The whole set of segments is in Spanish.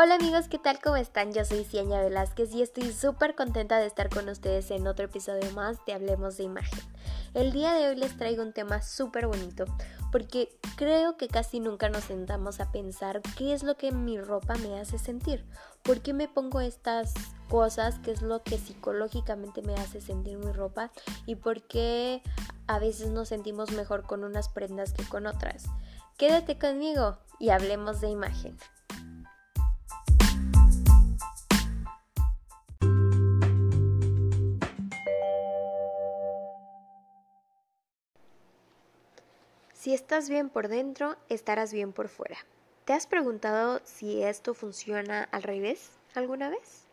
Hola amigos, ¿qué tal? ¿Cómo están? Yo soy Ciaña Velázquez y estoy súper contenta de estar con ustedes en otro episodio más de Hablemos de Imagen. El día de hoy les traigo un tema súper bonito porque creo que casi nunca nos sentamos a pensar qué es lo que mi ropa me hace sentir, por qué me pongo estas cosas, qué es lo que psicológicamente me hace sentir mi ropa y por qué a veces nos sentimos mejor con unas prendas que con otras. Quédate conmigo y hablemos de imagen. Si estás bien por dentro, estarás bien por fuera. ¿Te has preguntado si esto funciona al revés alguna vez?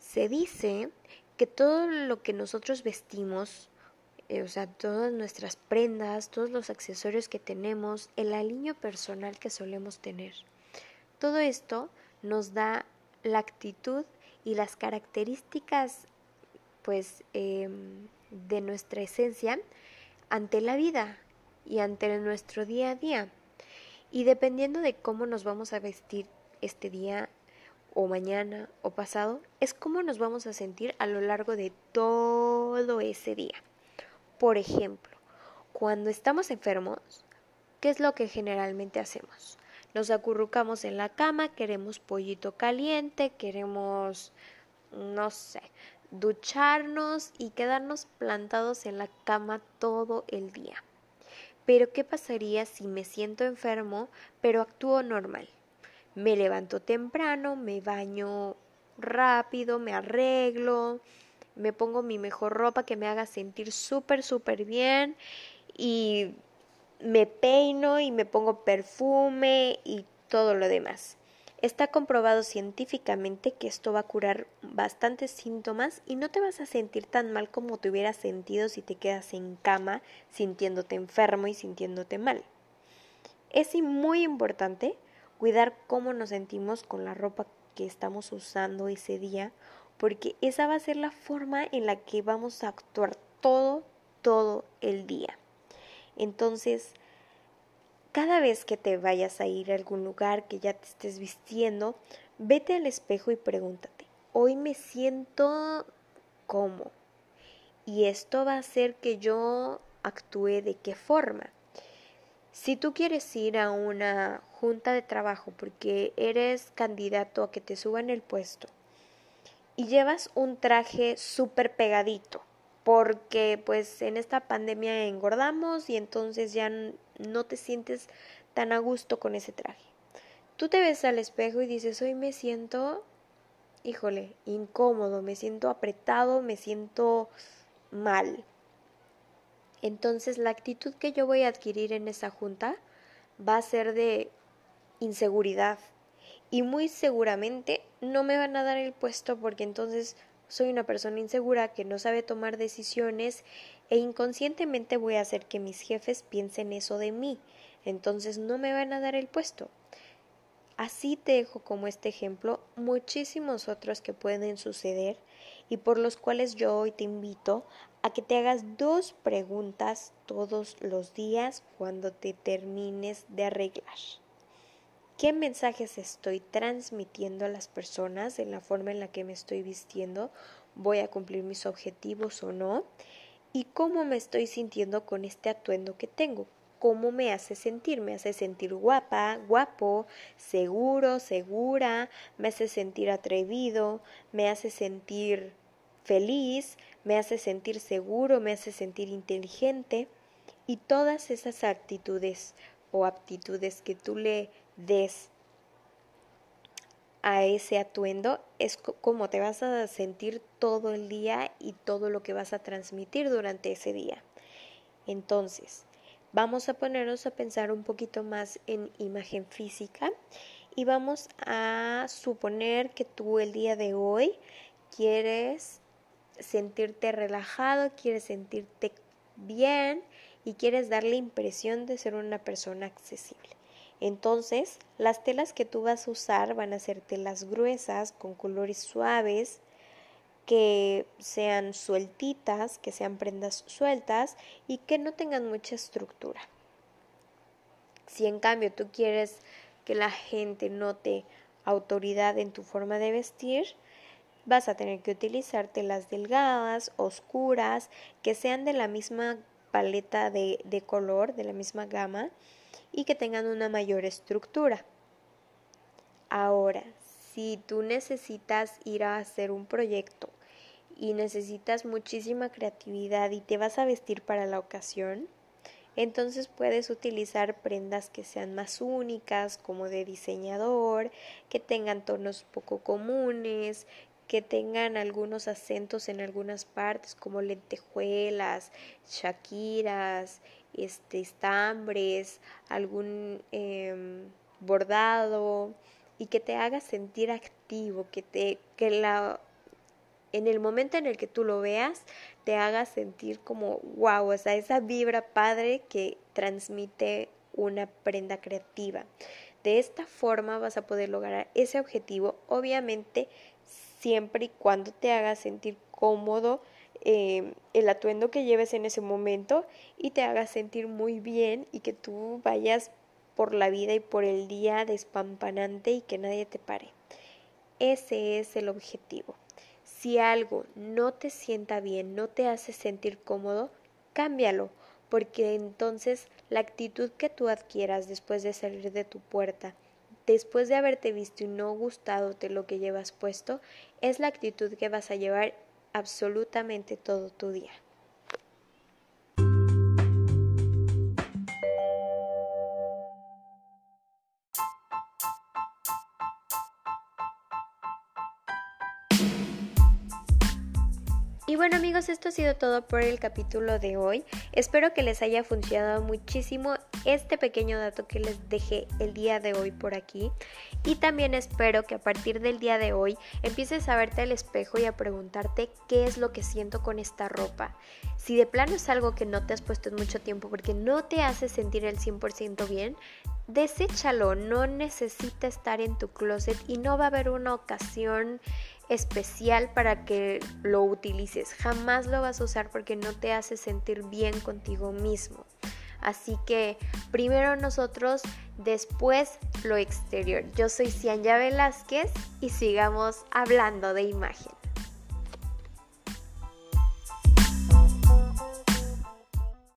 Se dice que todo lo que nosotros vestimos, eh, o sea, todas nuestras prendas, todos los accesorios que tenemos, el aliño personal que solemos tener, todo esto nos da la actitud y las características pues em, de nuestra esencia ante la vida, y ante nuestro día a día. Y dependiendo de cómo nos vamos a vestir este día o mañana o pasado, es cómo nos vamos a sentir a lo largo de todo ese día. Por ejemplo, cuando estamos enfermos, ¿qué es lo que generalmente hacemos? Nos acurrucamos en la cama, queremos pollito caliente, queremos, no sé, ducharnos y quedarnos plantados en la cama todo el día. Pero ¿qué pasaría si me siento enfermo pero actúo normal? Me levanto temprano, me baño rápido, me arreglo, me pongo mi mejor ropa que me haga sentir súper, súper bien y me peino y me pongo perfume y todo lo demás. Está comprobado científicamente que esto va a curar bastantes síntomas y no te vas a sentir tan mal como te hubieras sentido si te quedas en cama sintiéndote enfermo y sintiéndote mal. Es muy importante cuidar cómo nos sentimos con la ropa que estamos usando ese día, porque esa va a ser la forma en la que vamos a actuar todo, todo el día. Entonces, cada vez que te vayas a ir a algún lugar que ya te estés vistiendo, vete al espejo y pregúntate, hoy me siento como. Y esto va a hacer que yo actúe de qué forma. Si tú quieres ir a una junta de trabajo porque eres candidato a que te suban el puesto y llevas un traje súper pegadito, porque pues en esta pandemia engordamos y entonces ya no te sientes tan a gusto con ese traje. Tú te ves al espejo y dices, hoy me siento, híjole, incómodo, me siento apretado, me siento mal. Entonces la actitud que yo voy a adquirir en esa junta va a ser de inseguridad y muy seguramente no me van a dar el puesto porque entonces soy una persona insegura que no sabe tomar decisiones e inconscientemente voy a hacer que mis jefes piensen eso de mí, entonces no me van a dar el puesto. Así te dejo como este ejemplo muchísimos otros que pueden suceder y por los cuales yo hoy te invito a que te hagas dos preguntas todos los días cuando te termines de arreglar. ¿Qué mensajes estoy transmitiendo a las personas en la forma en la que me estoy vistiendo? ¿Voy a cumplir mis objetivos o no? ¿Y cómo me estoy sintiendo con este atuendo que tengo? ¿Cómo me hace sentir? ¿Me hace sentir guapa, guapo, seguro, segura? ¿Me hace sentir atrevido? ¿Me hace sentir feliz? ¿Me hace sentir seguro? ¿Me hace sentir inteligente? Y todas esas actitudes o aptitudes que tú le des a ese atuendo es como te vas a sentir todo el día y todo lo que vas a transmitir durante ese día. Entonces, vamos a ponernos a pensar un poquito más en imagen física y vamos a suponer que tú el día de hoy quieres sentirte relajado, quieres sentirte bien y quieres dar la impresión de ser una persona accesible. Entonces, las telas que tú vas a usar van a ser telas gruesas, con colores suaves, que sean sueltitas, que sean prendas sueltas y que no tengan mucha estructura. Si en cambio tú quieres que la gente note autoridad en tu forma de vestir, vas a tener que utilizar telas delgadas, oscuras, que sean de la misma paleta de, de color, de la misma gama y que tengan una mayor estructura. Ahora, si tú necesitas ir a hacer un proyecto y necesitas muchísima creatividad y te vas a vestir para la ocasión, entonces puedes utilizar prendas que sean más únicas, como de diseñador, que tengan tonos poco comunes, que tengan algunos acentos en algunas partes, como lentejuelas, shakiras, este, estambres, algún em, bordado y que te haga sentir activo, que te que la en el momento en el que tú lo veas, te haga sentir como wow, o sea, esa vibra padre que transmite una prenda creativa. De esta forma vas a poder lograr ese objetivo, obviamente siempre y cuando te haga sentir cómodo eh, el atuendo que lleves en ese momento y te haga sentir muy bien y que tú vayas por la vida y por el día despampanante y que nadie te pare. Ese es el objetivo. Si algo no te sienta bien, no te hace sentir cómodo, cámbialo, porque entonces la actitud que tú adquieras después de salir de tu puerta, después de haberte visto y no gustado de lo que llevas puesto, es la actitud que vas a llevar absolutamente todo tu día. Bueno amigos, esto ha sido todo por el capítulo de hoy. Espero que les haya funcionado muchísimo este pequeño dato que les dejé el día de hoy por aquí. Y también espero que a partir del día de hoy empieces a verte al espejo y a preguntarte qué es lo que siento con esta ropa. Si de plano es algo que no te has puesto en mucho tiempo porque no te hace sentir el 100% bien, deséchalo, no necesita estar en tu closet y no va a haber una ocasión especial para que lo utilices. Jamás lo vas a usar porque no te hace sentir bien contigo mismo. Así que primero nosotros, después lo exterior. Yo soy Cianya Velázquez y sigamos hablando de imagen.